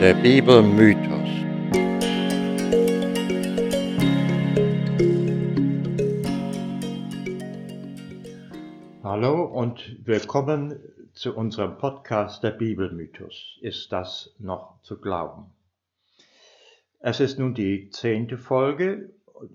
Der Bibelmythos. Hallo und willkommen zu unserem Podcast Der Bibelmythos. Ist das noch zu glauben? Es ist nun die zehnte Folge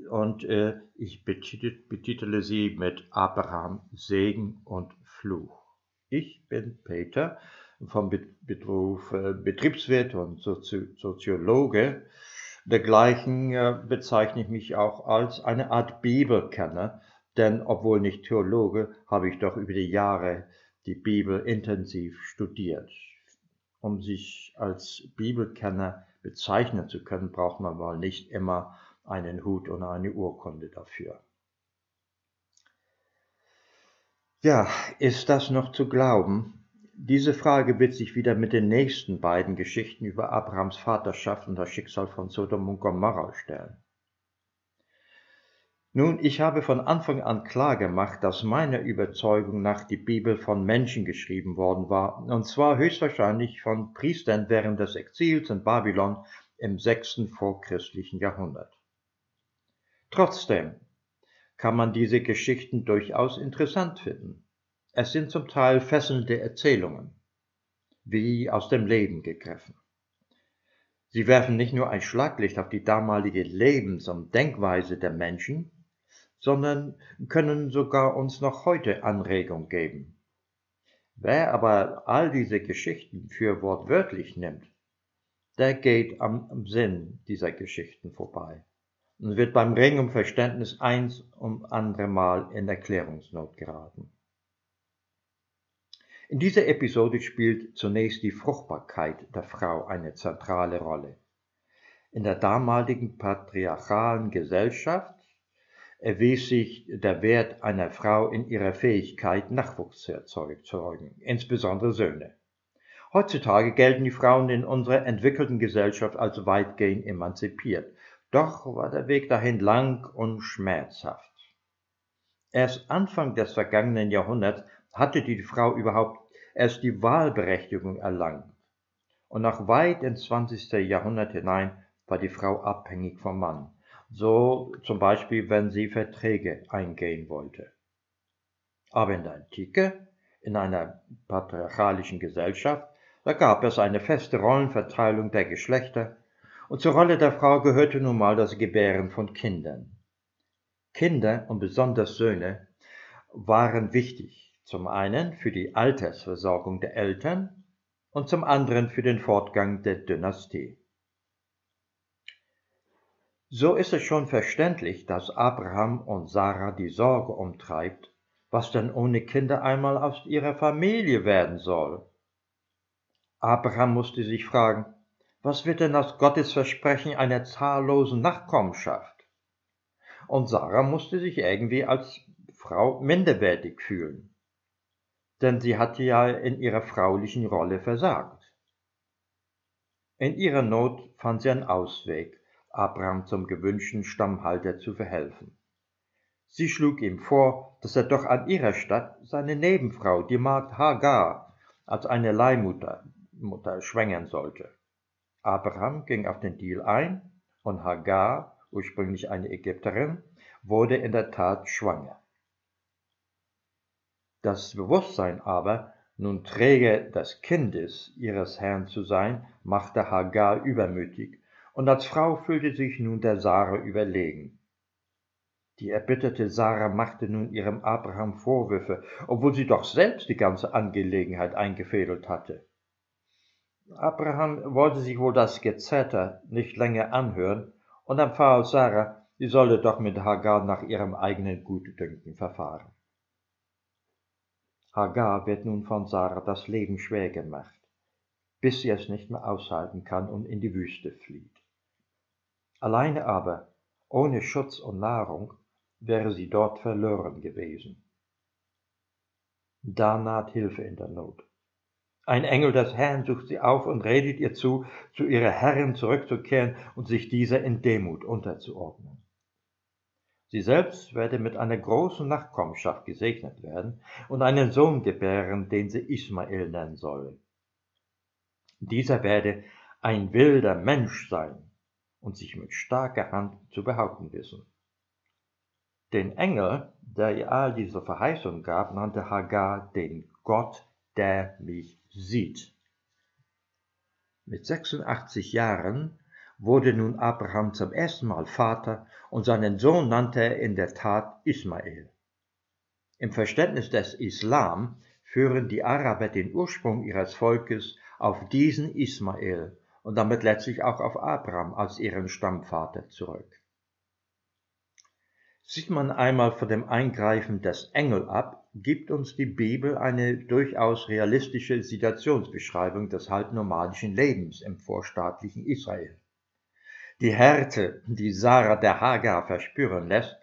und äh, ich betitele sie mit Abraham Segen und Fluch. Ich bin Peter vom Beruf äh, Betriebswirt und Soziologe. Dergleichen äh, bezeichne ich mich auch als eine Art Bibelkenner, denn obwohl nicht Theologe, habe ich doch über die Jahre die Bibel intensiv studiert. Um sich als Bibelkenner bezeichnen zu können, braucht man wohl nicht immer einen Hut und eine Urkunde dafür. Ja, ist das noch zu glauben? Diese Frage wird sich wieder mit den nächsten beiden Geschichten über Abrahams Vaterschaft und das Schicksal von Sodom und Gomorrah stellen. Nun, ich habe von Anfang an klar gemacht, dass meiner Überzeugung nach die Bibel von Menschen geschrieben worden war, und zwar höchstwahrscheinlich von Priestern während des Exils in Babylon im sechsten vorchristlichen Jahrhundert. Trotzdem kann man diese Geschichten durchaus interessant finden. Es sind zum Teil fesselnde Erzählungen, wie aus dem Leben gegriffen. Sie werfen nicht nur ein Schlaglicht auf die damalige Lebens- und Denkweise der Menschen, sondern können sogar uns noch heute Anregung geben. Wer aber all diese Geschichten für wortwörtlich nimmt, der geht am Sinn dieser Geschichten vorbei und wird beim Ring um Verständnis eins um andere Mal in Erklärungsnot geraten. In dieser Episode spielt zunächst die Fruchtbarkeit der Frau eine zentrale Rolle. In der damaligen patriarchalen Gesellschaft erwies sich der Wert einer Frau in ihrer Fähigkeit, Nachwuchs zu erzeugen, insbesondere Söhne. Heutzutage gelten die Frauen in unserer entwickelten Gesellschaft als weitgehend emanzipiert, doch war der Weg dahin lang und schmerzhaft. Erst Anfang des vergangenen Jahrhunderts hatte die Frau überhaupt erst die Wahlberechtigung erlangt. Und noch weit ins 20. Jahrhundert hinein war die Frau abhängig vom Mann, so zum Beispiel wenn sie Verträge eingehen wollte. Aber in der Antike, in einer patriarchalischen Gesellschaft, da gab es eine feste Rollenverteilung der Geschlechter, und zur Rolle der Frau gehörte nun mal das Gebären von Kindern. Kinder und besonders Söhne waren wichtig, zum einen für die Altersversorgung der Eltern und zum anderen für den Fortgang der Dynastie. So ist es schon verständlich, dass Abraham und Sarah die Sorge umtreibt, was denn ohne Kinder einmal aus ihrer Familie werden soll. Abraham musste sich fragen, was wird denn aus Gottes Versprechen einer zahllosen Nachkommenschaft? Und Sarah musste sich irgendwie als Frau minderwertig fühlen denn sie hatte ja in ihrer fraulichen Rolle versagt. In ihrer Not fand sie einen Ausweg, Abraham zum gewünschten Stammhalter zu verhelfen. Sie schlug ihm vor, dass er doch an ihrer Stadt seine Nebenfrau, die Magd Hagar, als eine Leihmutter Mutter schwängern sollte. Abraham ging auf den Deal ein und Hagar, ursprünglich eine Ägypterin, wurde in der Tat schwanger. Das Bewusstsein aber, nun Träger des Kindes ihres Herrn zu sein, machte Hagar übermütig, und als Frau fühlte sich nun der Sarah überlegen. Die erbitterte Sarah machte nun ihrem Abraham Vorwürfe, obwohl sie doch selbst die ganze Angelegenheit eingefädelt hatte. Abraham wollte sich wohl das Gezetter nicht länger anhören und empfahl Sarah, sie solle doch mit Hagar nach ihrem eigenen Gutdünken verfahren. Hagar wird nun von Sarah das Leben schwer gemacht, bis sie es nicht mehr aushalten kann und in die Wüste flieht. Alleine aber, ohne Schutz und Nahrung, wäre sie dort verloren gewesen. Da naht Hilfe in der Not. Ein Engel des Herrn sucht sie auf und redet ihr zu, zu ihrer Herrin zurückzukehren und sich dieser in Demut unterzuordnen. Sie selbst werde mit einer großen Nachkommenschaft gesegnet werden und einen Sohn gebären, den sie Ismael nennen soll. Dieser werde ein wilder Mensch sein und sich mit starker Hand zu behaupten wissen. Den Engel, der ihr all diese Verheißung gab, nannte Hagar den Gott, der mich sieht. Mit 86 Jahren wurde nun Abraham zum ersten Mal Vater und seinen Sohn nannte er in der Tat Ismael. Im Verständnis des Islam führen die Araber den Ursprung ihres Volkes auf diesen Ismael und damit letztlich auch auf Abraham als ihren Stammvater zurück. Sieht man einmal von dem Eingreifen des Engel ab, gibt uns die Bibel eine durchaus realistische Situationsbeschreibung des halbnomadischen Lebens im vorstaatlichen Israel. Die Härte, die Sarah der Hagar verspüren lässt,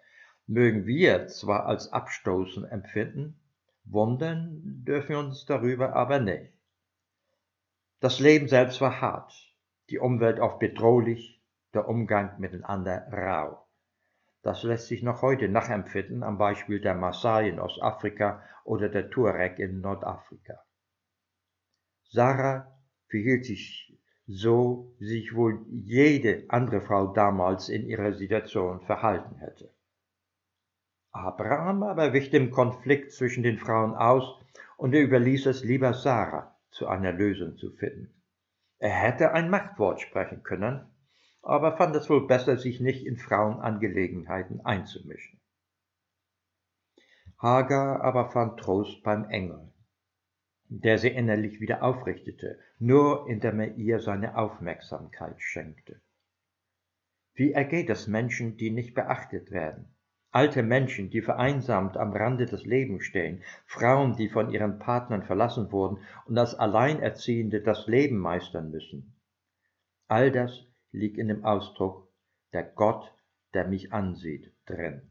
mögen wir zwar als abstoßend empfinden, wundern dürfen wir uns darüber aber nicht. Das Leben selbst war hart, die Umwelt oft bedrohlich, der Umgang miteinander rau. Das lässt sich noch heute nachempfinden am Beispiel der Maasai in Ostafrika oder der Tuareg in Nordafrika. Sarah verhielt sich so, wie sich wohl jede andere Frau damals in ihrer Situation verhalten hätte. Abraham aber wich dem Konflikt zwischen den Frauen aus und er überließ es lieber Sarah, zu einer Lösung zu finden. Er hätte ein Machtwort sprechen können, aber fand es wohl besser, sich nicht in Frauenangelegenheiten einzumischen. Hagar aber fand Trost beim Engel, der sie innerlich wieder aufrichtete, nur indem er ihr seine Aufmerksamkeit schenkte. Wie ergeht es Menschen, die nicht beachtet werden? Alte Menschen, die vereinsamt am Rande des Lebens stehen, Frauen, die von ihren Partnern verlassen wurden und als Alleinerziehende das Leben meistern müssen. All das liegt in dem Ausdruck der Gott, der mich ansieht, drin.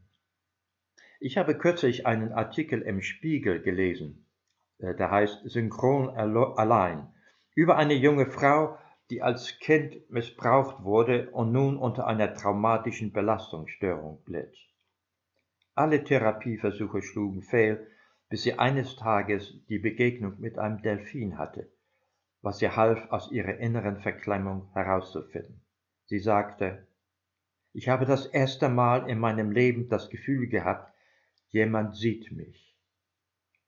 Ich habe kürzlich einen Artikel im Spiegel gelesen, äh, der heißt Synchron allein, über eine junge Frau, die als Kind missbraucht wurde und nun unter einer traumatischen Belastungsstörung litt. Alle Therapieversuche schlugen fehl, bis sie eines Tages die Begegnung mit einem Delfin hatte, was ihr half, aus ihrer inneren Verklemmung herauszufinden. Sie sagte, ich habe das erste Mal in meinem Leben das Gefühl gehabt, jemand sieht mich.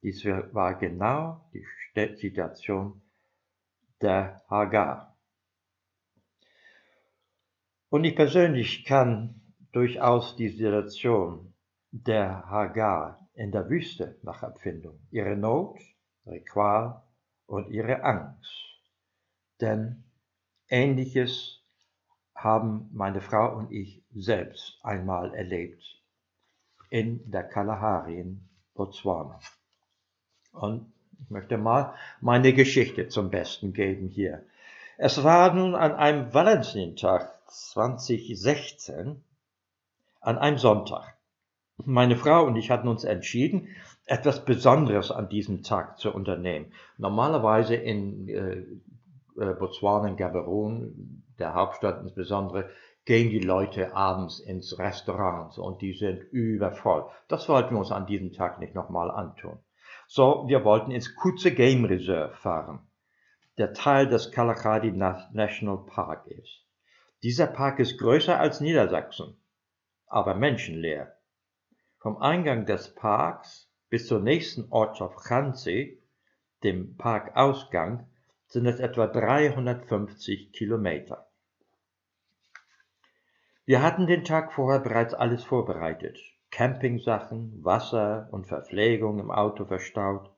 Dies war genau die Situation der Hagar. Und ich persönlich kann durchaus die Situation der Hagar in der Wüste nach Empfindung, ihre Not, ihre Qual und ihre Angst. Denn ähnliches haben meine Frau und ich selbst einmal erlebt in der Kalahari in Botswana. Und ich möchte mal meine Geschichte zum Besten geben hier. Es war nun an einem Valentinstag 2016, an einem Sonntag. Meine Frau und ich hatten uns entschieden, etwas Besonderes an diesem Tag zu unternehmen. Normalerweise in äh, äh, Botswana, in Gaborone, der Hauptstadt insbesondere, gehen die Leute abends ins Restaurant und die sind übervoll. Das wollten wir uns an diesem Tag nicht nochmal antun. So, wir wollten ins Kutze Game Reserve fahren, der Teil des Kalahari National Park ist. Dieser Park ist größer als Niedersachsen, aber menschenleer. Vom Eingang des Parks bis zur nächsten Ortschaft Chansi, dem Parkausgang, sind es etwa 350 Kilometer. Wir hatten den Tag vorher bereits alles vorbereitet. Campingsachen, Wasser und Verpflegung im Auto verstaut.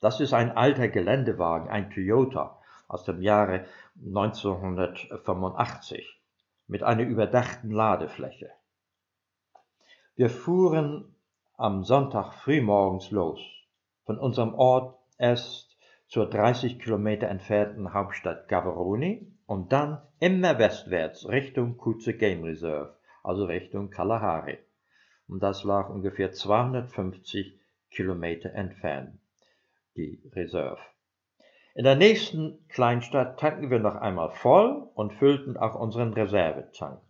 Das ist ein alter Geländewagen, ein Toyota aus dem Jahre 1985 mit einer überdachten Ladefläche. Wir fuhren am Sonntag frühmorgens los, von unserem Ort erst zur 30 Kilometer entfernten Hauptstadt Gaborone und dann immer westwärts Richtung Kutze Game Reserve, also Richtung Kalahari. Und das lag ungefähr 250 Kilometer entfernt, die Reserve. In der nächsten Kleinstadt tanken wir noch einmal voll und füllten auch unseren Reservetank.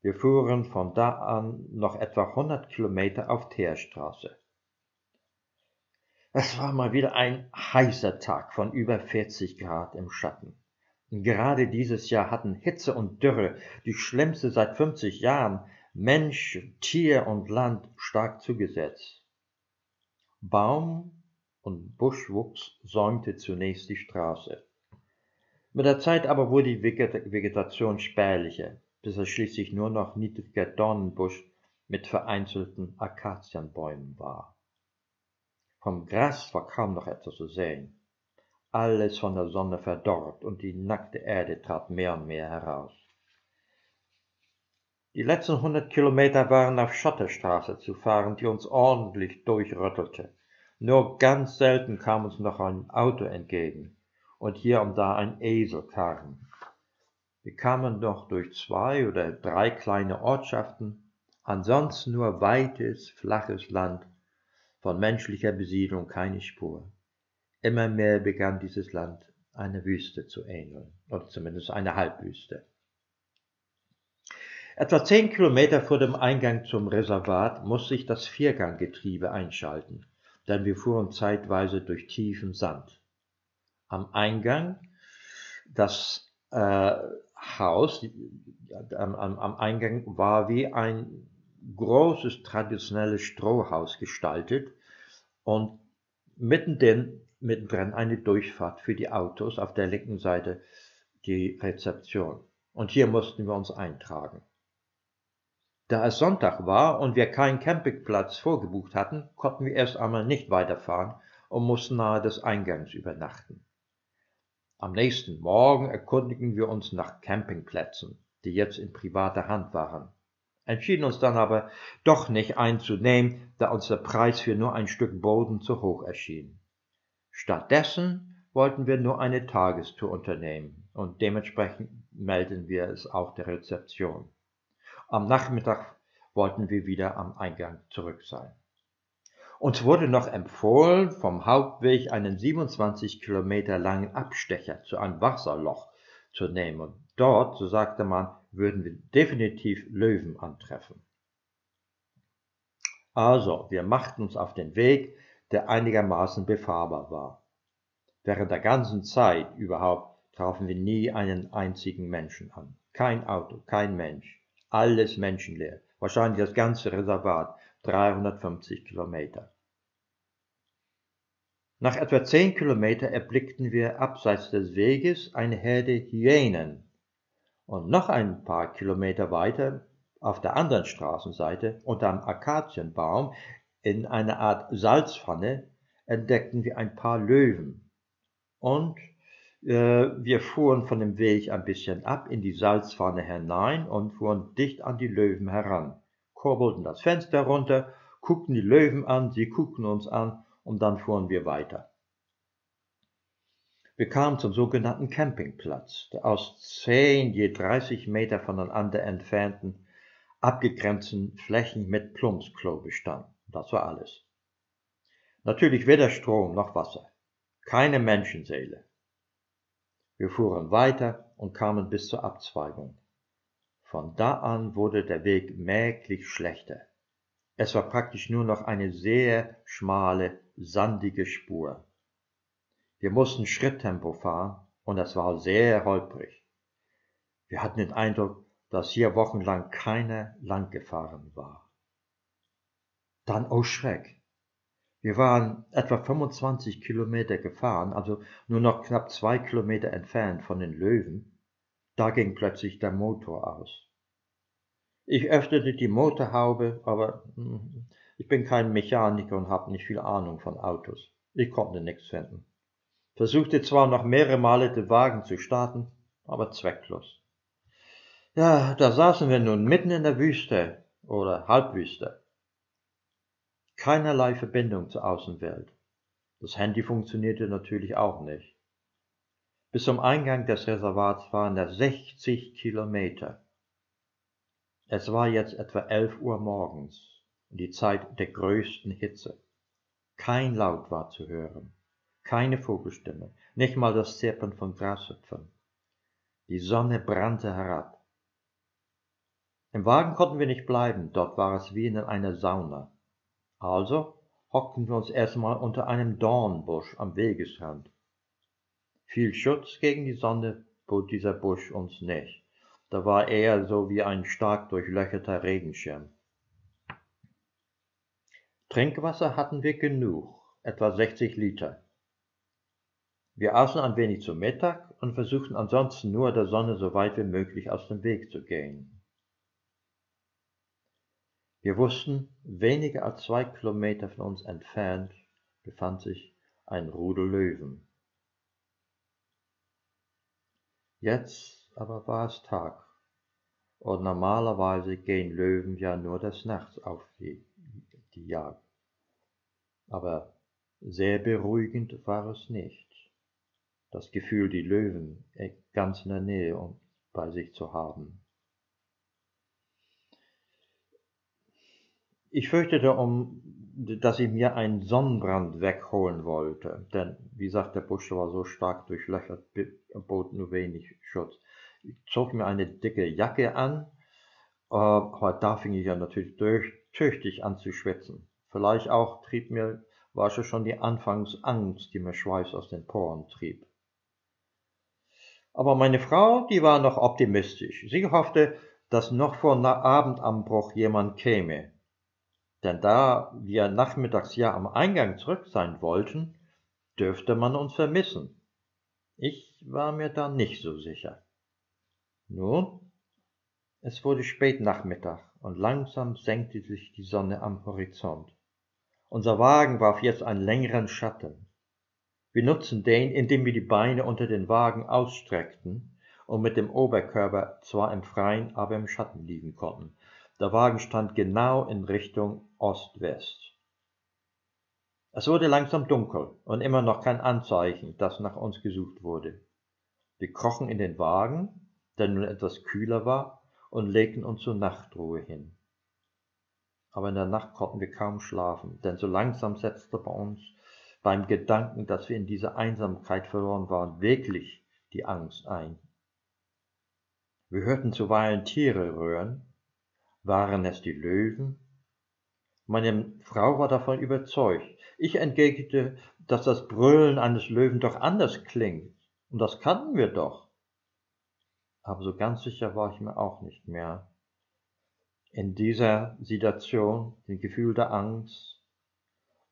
Wir fuhren von da an noch etwa 100 Kilometer auf Teerstraße. Es war mal wieder ein heißer Tag von über 40 Grad im Schatten. Gerade dieses Jahr hatten Hitze und Dürre, die schlimmste seit 50 Jahren, Mensch, Tier und Land stark zugesetzt. Baum und Buschwuchs säumte zunächst die Straße. Mit der Zeit aber wurde die Vegetation spärlicher, bis es schließlich nur noch niedriger Dornenbusch mit vereinzelten Akazienbäumen war. Vom Gras war kaum noch etwas zu sehen. Alles von der Sonne verdorrt und die nackte Erde trat mehr und mehr heraus. Die letzten hundert Kilometer waren auf Schotterstraße zu fahren, die uns ordentlich durchrüttelte. Nur ganz selten kam uns noch ein Auto entgegen und hier und da ein Eselkarren. Wir kamen noch durch zwei oder drei kleine Ortschaften, ansonsten nur weites, flaches Land, von menschlicher Besiedlung keine Spur. Immer mehr begann dieses Land eine Wüste zu ähneln, oder zumindest eine Halbwüste. Etwa zehn Kilometer vor dem Eingang zum Reservat musste ich das Vierganggetriebe einschalten, denn wir fuhren zeitweise durch tiefen Sand. Am Eingang das äh, Haus, am, am Eingang war wie ein großes traditionelles Strohhaus gestaltet und mittendrin mittendrin eine Durchfahrt für die Autos, auf der linken Seite die Rezeption. Und hier mussten wir uns eintragen. Da es Sonntag war und wir keinen Campingplatz vorgebucht hatten, konnten wir erst einmal nicht weiterfahren und mussten nahe des Eingangs übernachten. Am nächsten Morgen erkundigten wir uns nach Campingplätzen, die jetzt in privater Hand waren, entschieden uns dann aber doch nicht einzunehmen, da uns der Preis für nur ein Stück Boden zu hoch erschien. Stattdessen wollten wir nur eine Tagestour unternehmen und dementsprechend melden wir es auch der Rezeption. Am Nachmittag wollten wir wieder am Eingang zurück sein. Uns wurde noch empfohlen, vom Hauptweg einen 27 Kilometer langen Abstecher zu einem Wasserloch zu nehmen. Dort, so sagte man, würden wir definitiv Löwen antreffen. Also, wir machten uns auf den Weg, der einigermaßen befahrbar war. Während der ganzen Zeit überhaupt trafen wir nie einen einzigen Menschen an. Kein Auto, kein Mensch. Alles menschenleer. Wahrscheinlich das ganze Reservat, 350 Kilometer. Nach etwa zehn Kilometer erblickten wir abseits des Weges eine Herde Hyänen. Und noch ein paar Kilometer weiter, auf der anderen Straßenseite, unter einem Akazienbaum, in einer Art Salzpfanne entdeckten wir ein paar Löwen. Und äh, wir fuhren von dem Weg ein bisschen ab in die Salzpfanne hinein und fuhren dicht an die Löwen heran, kurbelten das Fenster runter, guckten die Löwen an, sie guckten uns an und dann fuhren wir weiter. Wir kamen zum sogenannten Campingplatz, der aus zehn je 30 Meter voneinander entfernten, abgegrenzten Flächen mit Plumpsklo bestand. Das war alles. Natürlich weder Strom noch Wasser. Keine Menschenseele. Wir fuhren weiter und kamen bis zur Abzweigung. Von da an wurde der Weg merklich schlechter. Es war praktisch nur noch eine sehr schmale, sandige Spur. Wir mussten Schritttempo fahren und es war sehr holprig. Wir hatten den Eindruck, dass hier wochenlang keiner lang gefahren war. Dann, oh Schreck! Wir waren etwa 25 Kilometer gefahren, also nur noch knapp zwei Kilometer entfernt von den Löwen. Da ging plötzlich der Motor aus. Ich öffnete die Motorhaube, aber hm, ich bin kein Mechaniker und habe nicht viel Ahnung von Autos. Ich konnte nichts finden. Versuchte zwar noch mehrere Male den Wagen zu starten, aber zwecklos. Ja, da saßen wir nun mitten in der Wüste oder Halbwüste keinerlei Verbindung zur Außenwelt. Das Handy funktionierte natürlich auch nicht. Bis zum Eingang des Reservats waren es 60 Kilometer. Es war jetzt etwa 11 Uhr morgens, die Zeit der größten Hitze. Kein Laut war zu hören, keine Vogelstimme, nicht mal das Zirpen von Grashüpfern. Die Sonne brannte herab. Im Wagen konnten wir nicht bleiben, dort war es wie in einer Sauna. Also hockten wir uns erstmal unter einem Dornbusch am Wegesrand. Viel Schutz gegen die Sonne bot dieser Busch uns nicht. Da war er so wie ein stark durchlöcherter Regenschirm. Trinkwasser hatten wir genug, etwa 60 Liter. Wir aßen ein wenig zu Mittag und versuchten ansonsten nur der Sonne so weit wie möglich aus dem Weg zu gehen. Wir wussten, weniger als zwei Kilometer von uns entfernt befand sich ein Rudel Löwen. Jetzt aber war es Tag, und normalerweise gehen Löwen ja nur des Nachts auf die, die Jagd. Aber sehr beruhigend war es nicht, das Gefühl, die Löwen ganz in der Nähe und bei sich zu haben. Ich fürchtete, um, dass ich mir einen Sonnenbrand wegholen wollte, denn, wie gesagt, der Busch war so stark durchlöchert, bot nur wenig Schutz. Ich zog mir eine dicke Jacke an, äh, aber da fing ich ja natürlich durch, tüchtig an zu schwitzen. Vielleicht auch trieb mir, war schon die Anfangsangst, die mir Schweiß aus den Poren trieb. Aber meine Frau, die war noch optimistisch. Sie hoffte, dass noch vor Abendanbruch jemand käme, denn da wir nachmittags ja am Eingang zurück sein wollten, dürfte man uns vermissen. Ich war mir da nicht so sicher. Nun, es wurde spät Nachmittag und langsam senkte sich die Sonne am Horizont. Unser Wagen warf jetzt einen längeren Schatten. Wir nutzten den, indem wir die Beine unter den Wagen ausstreckten und mit dem Oberkörper zwar im Freien, aber im Schatten liegen konnten. Der Wagen stand genau in Richtung Ost-West. Es wurde langsam dunkel und immer noch kein Anzeichen, dass nach uns gesucht wurde. Wir krochen in den Wagen, der nun etwas kühler war, und legten uns zur Nachtruhe hin. Aber in der Nacht konnten wir kaum schlafen, denn so langsam setzte bei uns beim Gedanken, dass wir in dieser Einsamkeit verloren waren, wirklich die Angst ein. Wir hörten zuweilen Tiere röhren, waren es die Löwen? Meine Frau war davon überzeugt. Ich entgegnete, dass das Brüllen eines Löwen doch anders klingt. Und das kannten wir doch. Aber so ganz sicher war ich mir auch nicht mehr. In dieser Situation, dem Gefühl der Angst,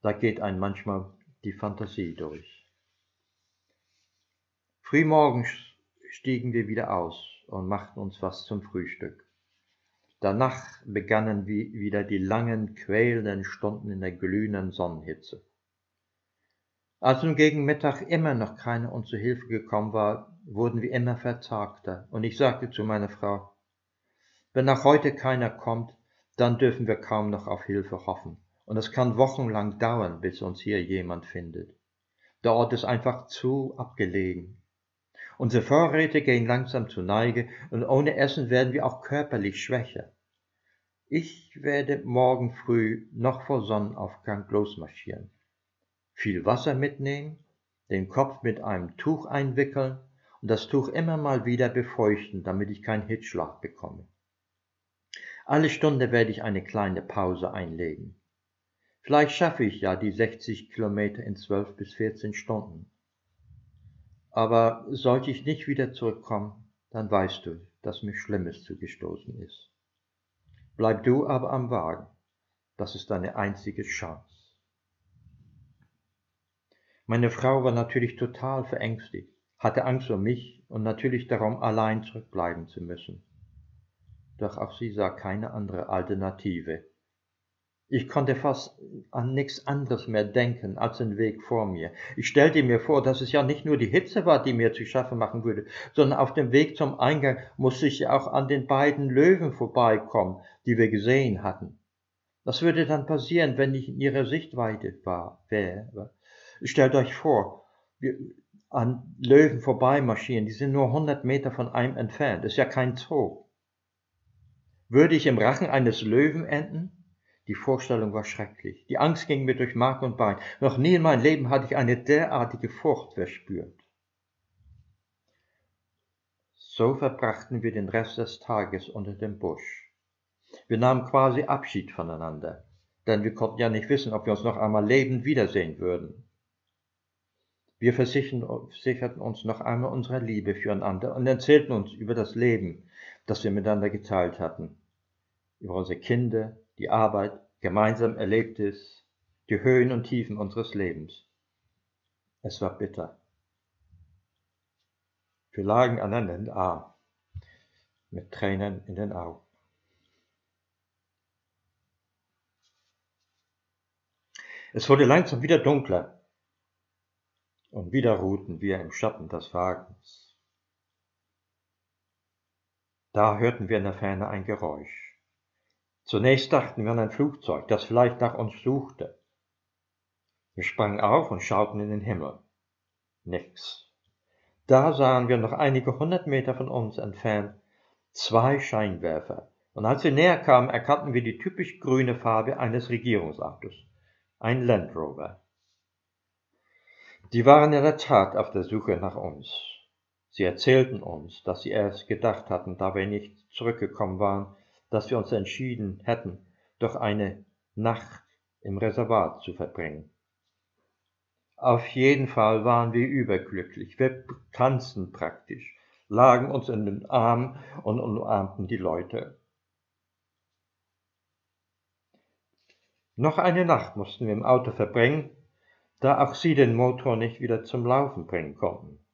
da geht ein manchmal die Fantasie durch. Frühmorgens stiegen wir wieder aus und machten uns was zum Frühstück. Danach begannen wieder die langen, quälenden Stunden in der glühenden Sonnenhitze. Als nun gegen Mittag immer noch keiner uns zu Hilfe gekommen war, wurden wir immer verzagter, und ich sagte zu meiner Frau, wenn nach heute keiner kommt, dann dürfen wir kaum noch auf Hilfe hoffen, und es kann wochenlang dauern, bis uns hier jemand findet. Der Ort ist einfach zu abgelegen. Unsere Vorräte gehen langsam zu Neige und ohne Essen werden wir auch körperlich schwächer. Ich werde morgen früh noch vor Sonnenaufgang losmarschieren. Viel Wasser mitnehmen, den Kopf mit einem Tuch einwickeln und das Tuch immer mal wieder befeuchten, damit ich keinen Hitzschlag bekomme. Alle Stunde werde ich eine kleine Pause einlegen. Vielleicht schaffe ich ja die 60 Kilometer in 12 bis 14 Stunden. Aber sollte ich nicht wieder zurückkommen, dann weißt du, dass mir Schlimmes zugestoßen ist. Bleib du aber am Wagen, das ist deine einzige Chance. Meine Frau war natürlich total verängstigt, hatte Angst um mich und natürlich darum, allein zurückbleiben zu müssen. Doch auch sie sah keine andere Alternative. Ich konnte fast an nichts anderes mehr denken als den Weg vor mir. Ich stellte mir vor, dass es ja nicht nur die Hitze war, die mir zu schaffen machen würde, sondern auf dem Weg zum Eingang musste ich ja auch an den beiden Löwen vorbeikommen, die wir gesehen hatten. Was würde dann passieren, wenn ich in ihrer Sichtweite war, wäre? Stellt euch vor, wir an Löwen vorbeimarschieren, die sind nur hundert Meter von einem entfernt, ist ja kein Zoo. Würde ich im Rachen eines Löwen enden? Die Vorstellung war schrecklich. Die Angst ging mir durch Mark und Bein. Noch nie in meinem Leben hatte ich eine derartige Furcht verspürt. So verbrachten wir den Rest des Tages unter dem Busch. Wir nahmen quasi Abschied voneinander, denn wir konnten ja nicht wissen, ob wir uns noch einmal lebend wiedersehen würden. Wir versicherten uns noch einmal unserer Liebe füreinander und erzählten uns über das Leben, das wir miteinander geteilt hatten, über unsere Kinder, die Arbeit, gemeinsam Erlebtes, die Höhen und Tiefen unseres Lebens. Es war bitter. Wir lagen einander in den Arm, mit Tränen in den Augen. Es wurde langsam wieder dunkler und wieder ruhten wir im Schatten des Wagens. Da hörten wir in der Ferne ein Geräusch. Zunächst dachten wir an ein Flugzeug, das vielleicht nach uns suchte. Wir sprangen auf und schauten in den Himmel. Nix. Da sahen wir noch einige hundert Meter von uns entfernt zwei Scheinwerfer, und als wir näher kamen, erkannten wir die typisch grüne Farbe eines Regierungsautos, ein Land Rover. Die waren in der Tat auf der Suche nach uns. Sie erzählten uns, dass sie erst gedacht hatten, da wir nicht zurückgekommen waren, dass wir uns entschieden hätten, doch eine Nacht im Reservat zu verbringen. Auf jeden Fall waren wir überglücklich. Wir tanzten praktisch, lagen uns in den Armen und umarmten die Leute. Noch eine Nacht mussten wir im Auto verbringen, da auch sie den Motor nicht wieder zum Laufen bringen konnten.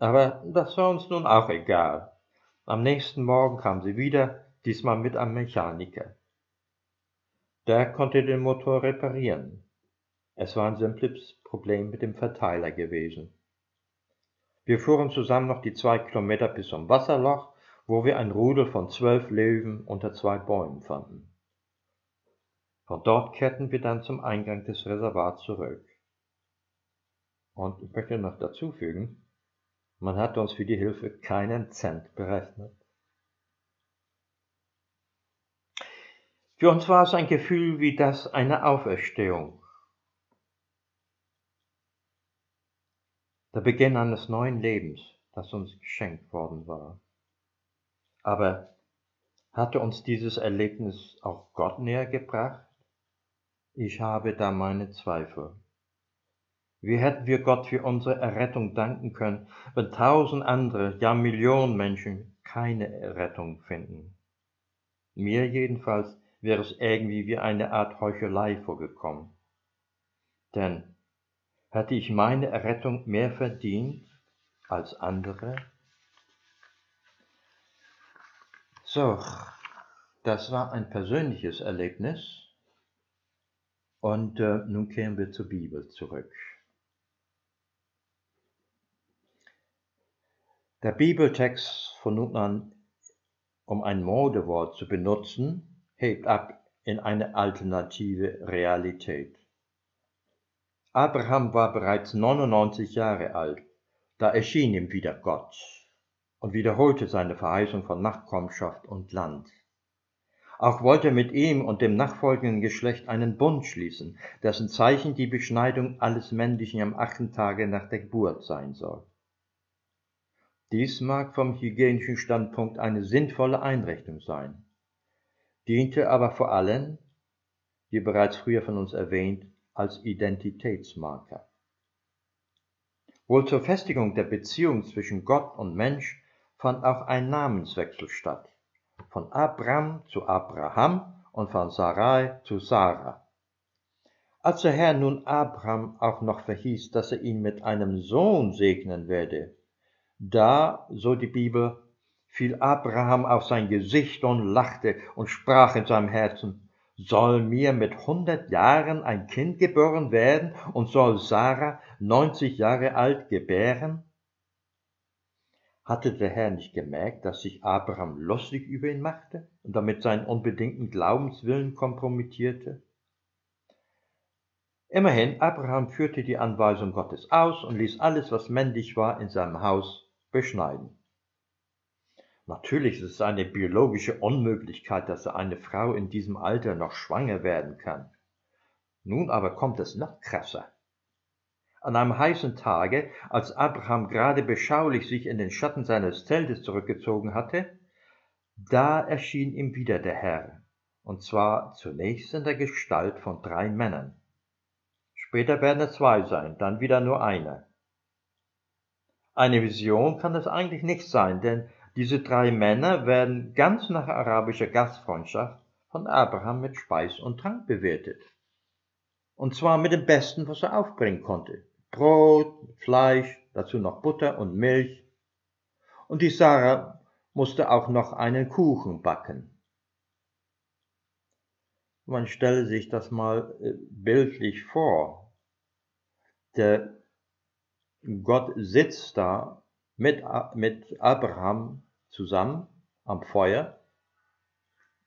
Aber das war uns nun auch egal. Am nächsten Morgen kam sie wieder, diesmal mit einem Mechaniker. Der konnte den Motor reparieren. Es war ein simples Problem mit dem Verteiler gewesen. Wir fuhren zusammen noch die zwei Kilometer bis zum Wasserloch, wo wir ein Rudel von zwölf Löwen unter zwei Bäumen fanden. Von dort kehrten wir dann zum Eingang des Reservats zurück. Und ich möchte noch dazu fügen, man hat uns für die Hilfe keinen Cent berechnet. Für uns war es ein Gefühl wie das einer Auferstehung. der Beginn eines neuen Lebens, das uns geschenkt worden war. Aber hatte uns dieses Erlebnis auch Gott näher gebracht? Ich habe da meine Zweifel. Wie hätten wir Gott für unsere Errettung danken können, wenn tausend andere, ja Millionen Menschen keine Errettung finden? Mir jedenfalls wäre es irgendwie wie eine Art Heuchelei vorgekommen. Denn hatte ich meine Errettung mehr verdient als andere? So, das war ein persönliches Erlebnis. Und äh, nun kehren wir zur Bibel zurück. Der Bibeltext von nun an, um ein Modewort zu benutzen, hebt ab in eine alternative Realität. Abraham war bereits 99 Jahre alt, da erschien ihm wieder Gott und wiederholte seine Verheißung von Nachkommenschaft und Land. Auch wollte er mit ihm und dem nachfolgenden Geschlecht einen Bund schließen, dessen Zeichen die Beschneidung alles Männlichen am achten Tage nach der Geburt sein soll. Dies mag vom hygienischen Standpunkt eine sinnvolle Einrichtung sein, diente aber vor allem, wie bereits früher von uns erwähnt, als Identitätsmarker. Wohl zur Festigung der Beziehung zwischen Gott und Mensch fand auch ein Namenswechsel statt, von Abram zu Abraham und von Sarai zu Sarah. Als der Herr nun Abraham auch noch verhieß, dass er ihn mit einem Sohn segnen werde, da, so die Bibel, fiel Abraham auf sein Gesicht und lachte und sprach in seinem Herzen, soll mir mit hundert Jahren ein Kind geboren werden und soll Sarah neunzig Jahre alt gebären? Hatte der Herr nicht gemerkt, dass sich Abraham lustig über ihn machte und damit seinen unbedingten Glaubenswillen kompromittierte? Immerhin, Abraham führte die Anweisung Gottes aus und ließ alles, was männlich war, in seinem Haus beschneiden. Natürlich ist es eine biologische Unmöglichkeit, dass eine Frau in diesem Alter noch schwanger werden kann. Nun aber kommt es noch krasser. An einem heißen Tage, als Abraham gerade beschaulich sich in den Schatten seines Zeltes zurückgezogen hatte, da erschien ihm wieder der Herr, und zwar zunächst in der Gestalt von drei Männern. Später werden es zwei sein, dann wieder nur eine. Eine Vision kann es eigentlich nicht sein, denn diese drei Männer werden ganz nach arabischer Gastfreundschaft von Abraham mit Speis und Trank bewertet. Und zwar mit dem Besten, was er aufbringen konnte. Brot, Fleisch, dazu noch Butter und Milch. Und die Sarah musste auch noch einen Kuchen backen. Man stelle sich das mal äh, bildlich vor. Der Gott sitzt da mit, mit Abraham zusammen am Feuer,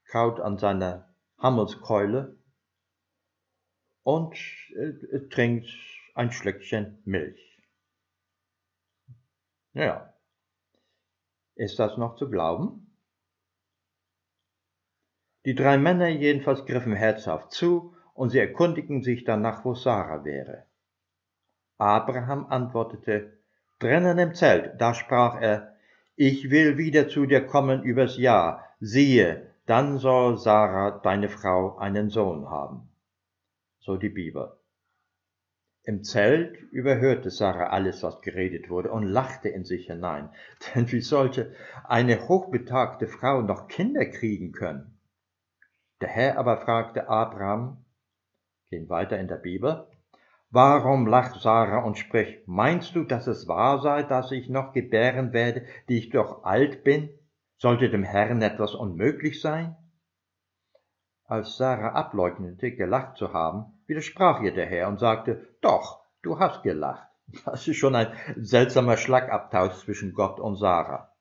kaut an seiner Hammelskeule und äh, trinkt ein Schlückchen Milch. Ja, ist das noch zu glauben? Die drei Männer jedenfalls griffen herzhaft zu, und sie erkundigten sich danach, wo Sarah wäre. Abraham antwortete, drinnen im Zelt, da sprach er, ich will wieder zu dir kommen übers Jahr, siehe, dann soll Sarah, deine Frau, einen Sohn haben. So die Bibel. Im Zelt überhörte Sarah alles, was geredet wurde, und lachte in sich hinein. Denn wie sollte eine hochbetagte Frau noch Kinder kriegen können? Der Herr aber fragte Abraham, gehen weiter in der Bibel, Warum lacht Sarah und spricht, meinst du, dass es wahr sei, dass ich noch gebären werde, die ich doch alt bin? Sollte dem Herrn etwas unmöglich sein? Als Sarah ableugnete, gelacht zu haben, widersprach ihr der Herr und sagte, doch, du hast gelacht. Das ist schon ein seltsamer Schlagabtausch zwischen Gott und Sarah.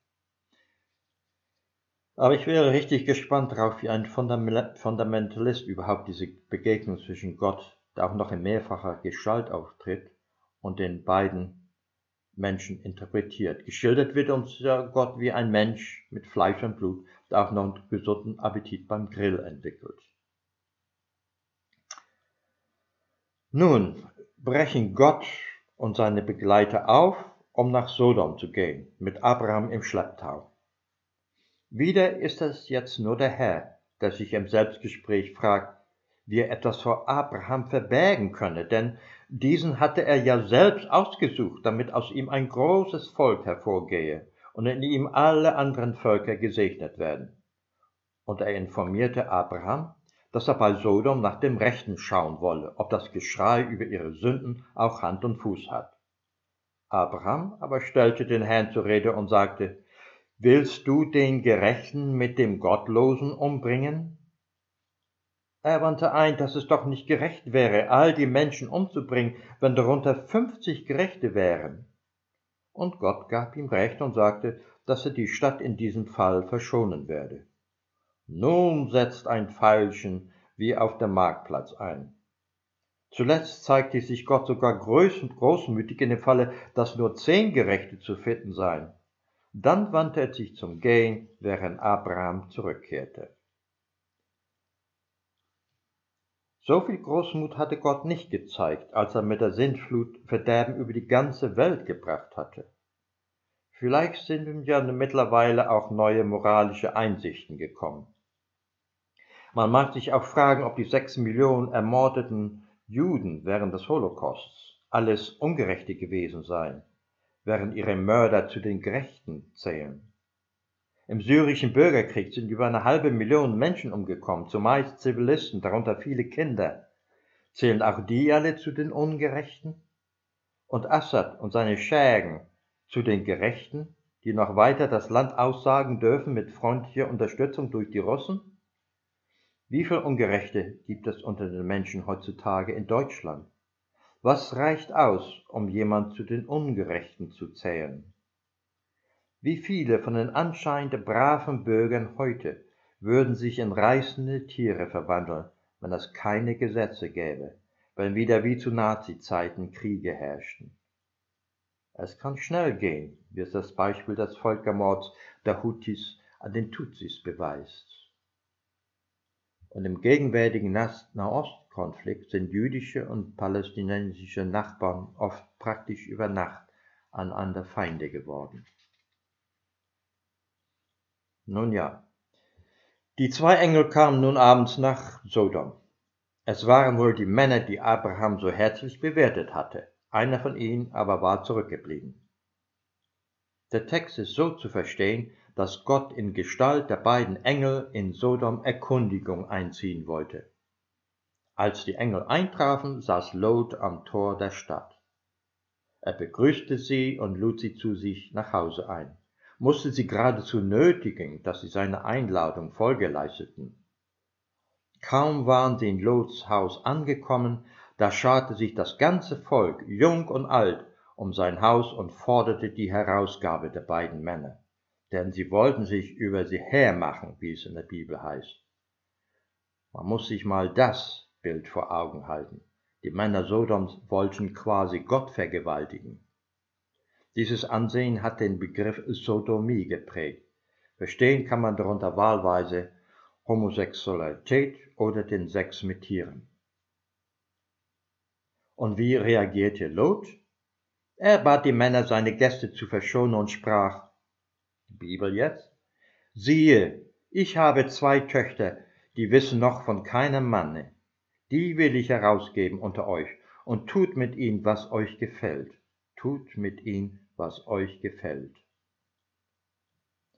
Aber ich wäre richtig gespannt darauf, wie ein Fundamentalist überhaupt diese Begegnung zwischen Gott auch noch in mehrfacher Gestalt auftritt und den beiden Menschen interpretiert. Geschildert wird uns ja Gott wie ein Mensch mit Fleisch und Blut, der auch noch einen gesunden Appetit beim Grill entwickelt. Nun brechen Gott und seine Begleiter auf, um nach Sodom zu gehen, mit Abraham im Schlepptau. Wieder ist es jetzt nur der Herr, der sich im Selbstgespräch fragt, wie er etwas vor Abraham verbergen könne, denn diesen hatte er ja selbst ausgesucht, damit aus ihm ein großes Volk hervorgehe und in ihm alle anderen Völker gesegnet werden. Und er informierte Abraham, dass er bei Sodom nach dem Rechten schauen wolle, ob das Geschrei über ihre Sünden auch Hand und Fuß hat. Abraham aber stellte den Herrn zur Rede und sagte, Willst du den Gerechten mit dem Gottlosen umbringen? Er wandte ein, dass es doch nicht gerecht wäre, all die Menschen umzubringen, wenn darunter fünfzig Gerechte wären. Und Gott gab ihm recht und sagte, dass er die Stadt in diesem Fall verschonen werde. Nun setzt ein Pfeilchen wie auf dem Marktplatz ein. Zuletzt zeigte sich Gott sogar großmütig in dem Falle, dass nur zehn Gerechte zu finden seien. Dann wandte er sich zum Gehen, während Abraham zurückkehrte. So viel Großmut hatte Gott nicht gezeigt, als er mit der Sintflut Verderben über die ganze Welt gebracht hatte. Vielleicht sind ihm ja mittlerweile auch neue moralische Einsichten gekommen. Man mag sich auch fragen, ob die sechs Millionen ermordeten Juden während des Holocausts alles Ungerechte gewesen seien, während ihre Mörder zu den Gerechten zählen. Im syrischen Bürgerkrieg sind über eine halbe Million Menschen umgekommen, zumeist Zivilisten, darunter viele Kinder. Zählen auch die alle zu den Ungerechten? Und Assad und seine Schägen zu den Gerechten, die noch weiter das Land aussagen dürfen mit freundlicher Unterstützung durch die Russen? Wie viele Ungerechte gibt es unter den Menschen heutzutage in Deutschland? Was reicht aus, um jemand zu den Ungerechten zu zählen? Wie viele von den anscheinend braven Bürgern heute würden sich in reißende Tiere verwandeln, wenn es keine Gesetze gäbe, wenn wieder wie zu Nazi-Zeiten Kriege herrschten. Es kann schnell gehen, wie es das Beispiel des Völkermords der Hutis an den Tutsis beweist. Und im gegenwärtigen Nahostkonflikt sind jüdische und palästinensische Nachbarn oft praktisch über Nacht aneinander Feinde geworden. Nun ja, die zwei Engel kamen nun abends nach Sodom. Es waren wohl die Männer, die Abraham so herzlich bewertet hatte. Einer von ihnen aber war zurückgeblieben. Der Text ist so zu verstehen, dass Gott in Gestalt der beiden Engel in Sodom Erkundigung einziehen wollte. Als die Engel eintrafen, saß Lot am Tor der Stadt. Er begrüßte sie und lud sie zu sich nach Hause ein, musste sie geradezu nötigen, dass sie seine Einladung Folge leisteten. Kaum waren sie in Lots Haus angekommen, da scharte sich das ganze Volk, jung und alt, um sein Haus und forderte die Herausgabe der beiden Männer, denn sie wollten sich über sie hermachen, wie es in der Bibel heißt. Man muss sich mal das Bild vor Augen halten. Die Männer Sodoms wollten quasi Gott vergewaltigen. Dieses Ansehen hat den Begriff Sodomie geprägt. Verstehen kann man darunter wahlweise Homosexualität oder den Sex mit Tieren. Und wie reagierte Lot? Er bat die Männer, seine Gäste zu verschonen und sprach, Bibel jetzt, siehe, ich habe zwei Töchter, die wissen noch von keinem Manne die will ich herausgeben unter euch, und tut mit ihnen, was euch gefällt. Tut mit ihnen, was euch gefällt.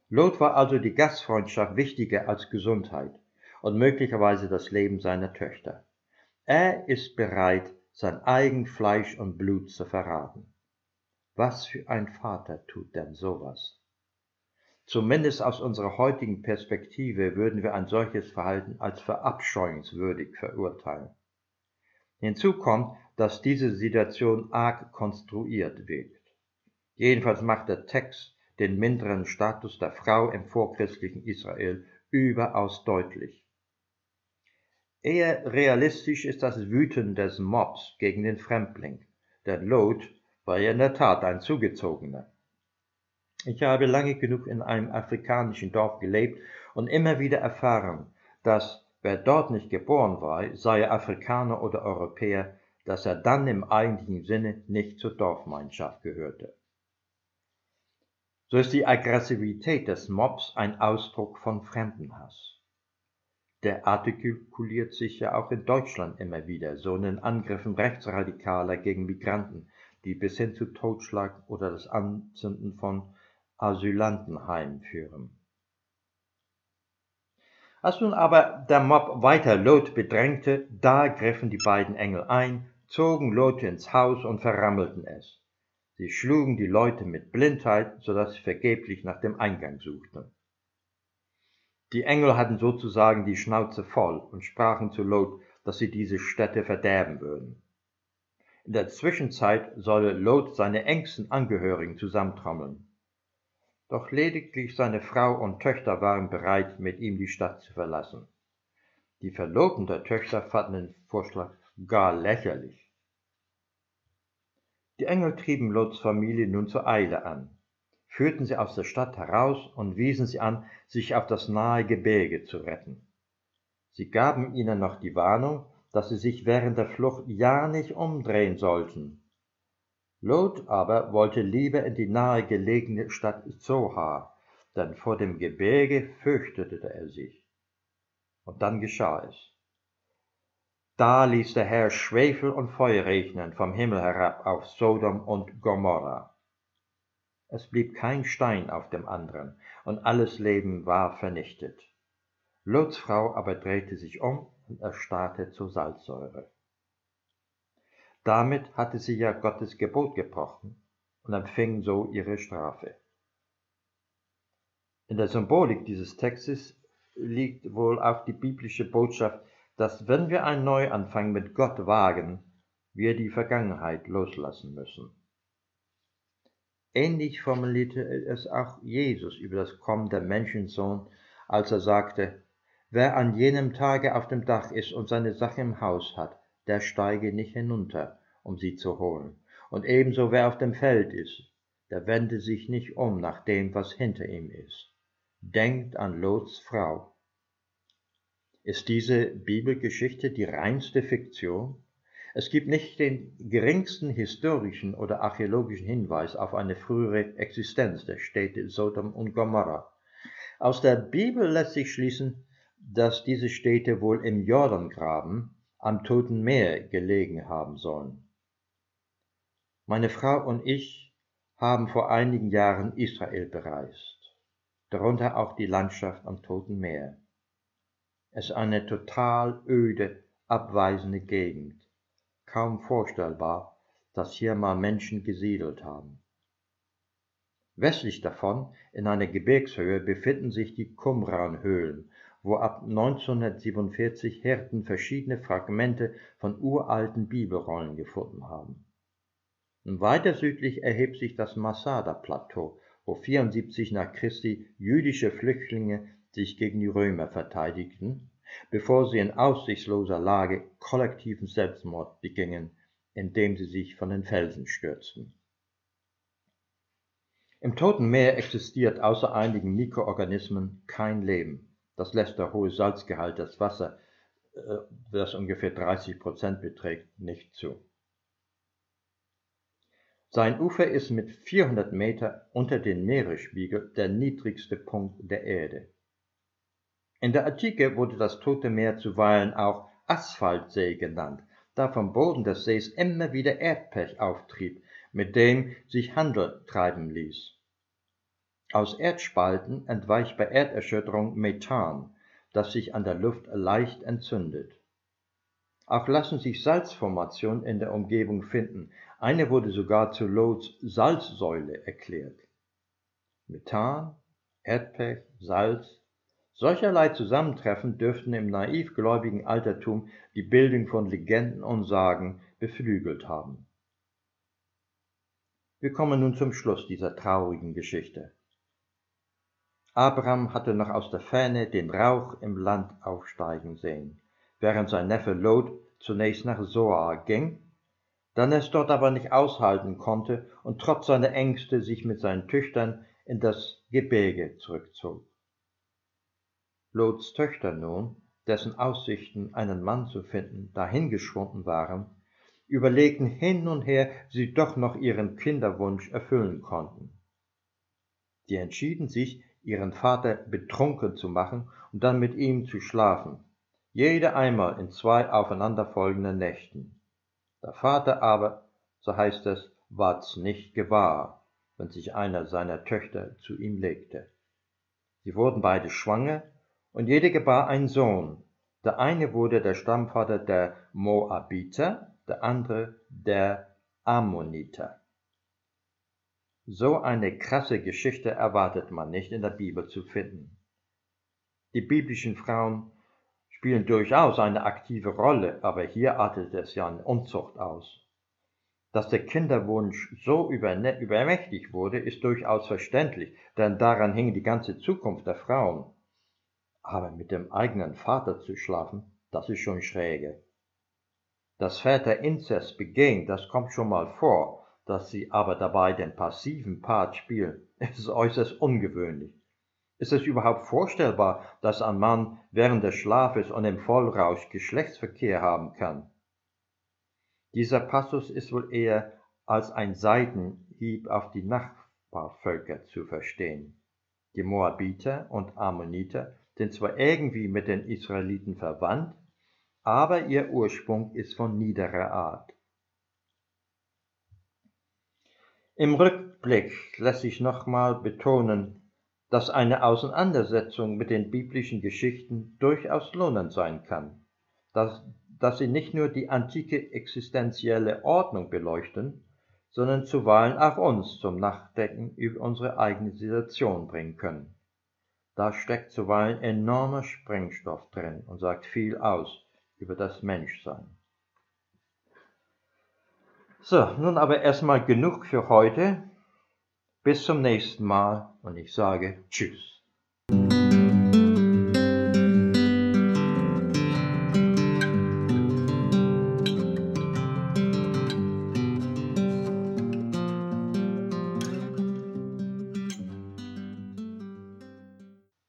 Lot war also die Gastfreundschaft wichtiger als Gesundheit und möglicherweise das Leben seiner Töchter. Er ist bereit, sein eigen Fleisch und Blut zu verraten. Was für ein Vater tut denn sowas? Zumindest aus unserer heutigen Perspektive würden wir ein solches Verhalten als verabscheuungswürdig verurteilen. Hinzu kommt, dass diese Situation arg konstruiert wirkt. Jedenfalls macht der Text den minderen Status der Frau im vorchristlichen Israel überaus deutlich. Eher realistisch ist das Wüten des Mobs gegen den Fremdling, denn Lot war ja in der Tat ein Zugezogener. Ich habe lange genug in einem afrikanischen Dorf gelebt und immer wieder erfahren, dass wer dort nicht geboren war, sei er Afrikaner oder Europäer, dass er dann im eigentlichen Sinne nicht zur Dorfgemeinschaft gehörte. So ist die Aggressivität des Mobs ein Ausdruck von Fremdenhass. Der artikuliert sich ja auch in Deutschland immer wieder, so in den Angriffen Rechtsradikaler gegen Migranten, die bis hin zu Totschlag oder das Anzünden von Asylantenheim führen. Als nun aber der Mob weiter Lot bedrängte, da griffen die beiden Engel ein, zogen Lot ins Haus und verrammelten es. Sie schlugen die Leute mit Blindheit, so dass sie vergeblich nach dem Eingang suchten. Die Engel hatten sozusagen die Schnauze voll und sprachen zu Lot, dass sie diese Städte verderben würden. In der Zwischenzeit solle Lot seine engsten Angehörigen zusammentrommeln doch lediglich seine Frau und Töchter waren bereit, mit ihm die Stadt zu verlassen. Die Verlobten der Töchter fanden den Vorschlag gar lächerlich. Die Engel trieben Lots Familie nun zur Eile an, führten sie aus der Stadt heraus und wiesen sie an, sich auf das nahe Gebirge zu retten. Sie gaben ihnen noch die Warnung, dass sie sich während der Flucht ja nicht umdrehen sollten, Lot aber wollte lieber in die nahegelegene Stadt Zohar, denn vor dem Gebirge fürchtete er sich. Und dann geschah es. Da ließ der Herr Schwefel und Feuer regnen vom Himmel herab auf Sodom und Gomorra. Es blieb kein Stein auf dem anderen, und alles Leben war vernichtet. Lots Frau aber drehte sich um und erstarrte zur Salzsäure. Damit hatte sie ja Gottes Gebot gebrochen und empfing so ihre Strafe. In der Symbolik dieses Textes liegt wohl auch die biblische Botschaft, dass wenn wir einen Neuanfang mit Gott wagen, wir die Vergangenheit loslassen müssen. Ähnlich formulierte es auch Jesus über das Kommen der Menschensohn, als er sagte, wer an jenem Tage auf dem Dach ist und seine Sache im Haus hat, der steige nicht hinunter, um sie zu holen. Und ebenso wer auf dem Feld ist, der wende sich nicht um nach dem, was hinter ihm ist. Denkt an Lots Frau. Ist diese Bibelgeschichte die reinste Fiktion? Es gibt nicht den geringsten historischen oder archäologischen Hinweis auf eine frühere Existenz der Städte Sodom und Gomorra. Aus der Bibel lässt sich schließen, dass diese Städte wohl im Jordangraben am Toten Meer gelegen haben sollen. Meine Frau und ich haben vor einigen Jahren Israel bereist, darunter auch die Landschaft am Toten Meer. Es ist eine total öde, abweisende Gegend, kaum vorstellbar, dass hier mal Menschen gesiedelt haben. Westlich davon, in einer Gebirgshöhe, befinden sich die Qumran-Höhlen, wo ab 1947 Hirten verschiedene Fragmente von uralten Bibelrollen gefunden haben. Weiter südlich erhebt sich das Masada-Plateau, wo 74 nach Christi jüdische Flüchtlinge sich gegen die Römer verteidigten, bevor sie in aussichtsloser Lage kollektiven Selbstmord begingen, indem sie sich von den Felsen stürzten. Im Toten Meer existiert außer einigen Mikroorganismen kein Leben. Das lässt der hohe Salzgehalt des Wassers, äh, das ungefähr 30 Prozent beträgt, nicht zu. Sein Ufer ist mit 400 Meter unter dem Meeresspiegel der niedrigste Punkt der Erde. In der Antike wurde das Tote Meer zuweilen auch Asphaltsee genannt, da vom Boden des Sees immer wieder Erdpech auftrieb, mit dem sich Handel treiben ließ. Aus Erdspalten entweicht bei Erderschütterung Methan, das sich an der Luft leicht entzündet. Auch lassen sich Salzformationen in der Umgebung finden. Eine wurde sogar zu Loths Salzsäule erklärt. Methan, Erdpech, Salz, solcherlei Zusammentreffen dürften im naivgläubigen Altertum die Bildung von Legenden und Sagen beflügelt haben. Wir kommen nun zum Schluss dieser traurigen Geschichte. Abraham hatte noch aus der Ferne den Rauch im Land aufsteigen sehen, während sein Neffe Lot zunächst nach Soar ging, dann es dort aber nicht aushalten konnte und trotz seiner Ängste sich mit seinen Töchtern in das Gebirge zurückzog. Lots Töchter nun, dessen Aussichten, einen Mann zu finden, dahingeschwunden waren, überlegten hin und her, sie doch noch ihren Kinderwunsch erfüllen konnten. Sie entschieden sich, ihren Vater betrunken zu machen und dann mit ihm zu schlafen, jede einmal in zwei aufeinanderfolgenden Nächten. Der Vater aber, so heißt es, ward's nicht gewahr, wenn sich einer seiner Töchter zu ihm legte. Sie wurden beide schwanger, und jede gebar einen Sohn. Der eine wurde der Stammvater der Moabiter, der andere der Ammoniter. So eine krasse Geschichte erwartet man nicht in der Bibel zu finden. Die biblischen Frauen spielen durchaus eine aktive Rolle, aber hier artet es ja in Unzucht aus. Dass der Kinderwunsch so übermächtig wurde, ist durchaus verständlich, denn daran hing die ganze Zukunft der Frauen. Aber mit dem eigenen Vater zu schlafen, das ist schon schräge. Dass Väter Inzest begehen, das kommt schon mal vor, dass sie aber dabei den passiven Part spielen, ist äußerst ungewöhnlich. Ist es überhaupt vorstellbar, dass ein Mann während des Schlafes und im Vollrausch Geschlechtsverkehr haben kann? Dieser Passus ist wohl eher als ein Seitenhieb auf die Nachbarvölker zu verstehen. Die Moabiter und Ammoniter sind zwar irgendwie mit den Israeliten verwandt, aber ihr Ursprung ist von niederer Art. Im Rückblick lässt sich nochmal betonen, dass eine Auseinandersetzung mit den biblischen Geschichten durchaus lohnend sein kann, dass, dass sie nicht nur die antike existenzielle Ordnung beleuchten, sondern zuweilen auch uns zum Nachdenken über unsere eigene Situation bringen können. Da steckt zuweilen enormer Sprengstoff drin und sagt viel aus über das Menschsein. So, nun aber erstmal genug für heute. Bis zum nächsten Mal und ich sage Tschüss.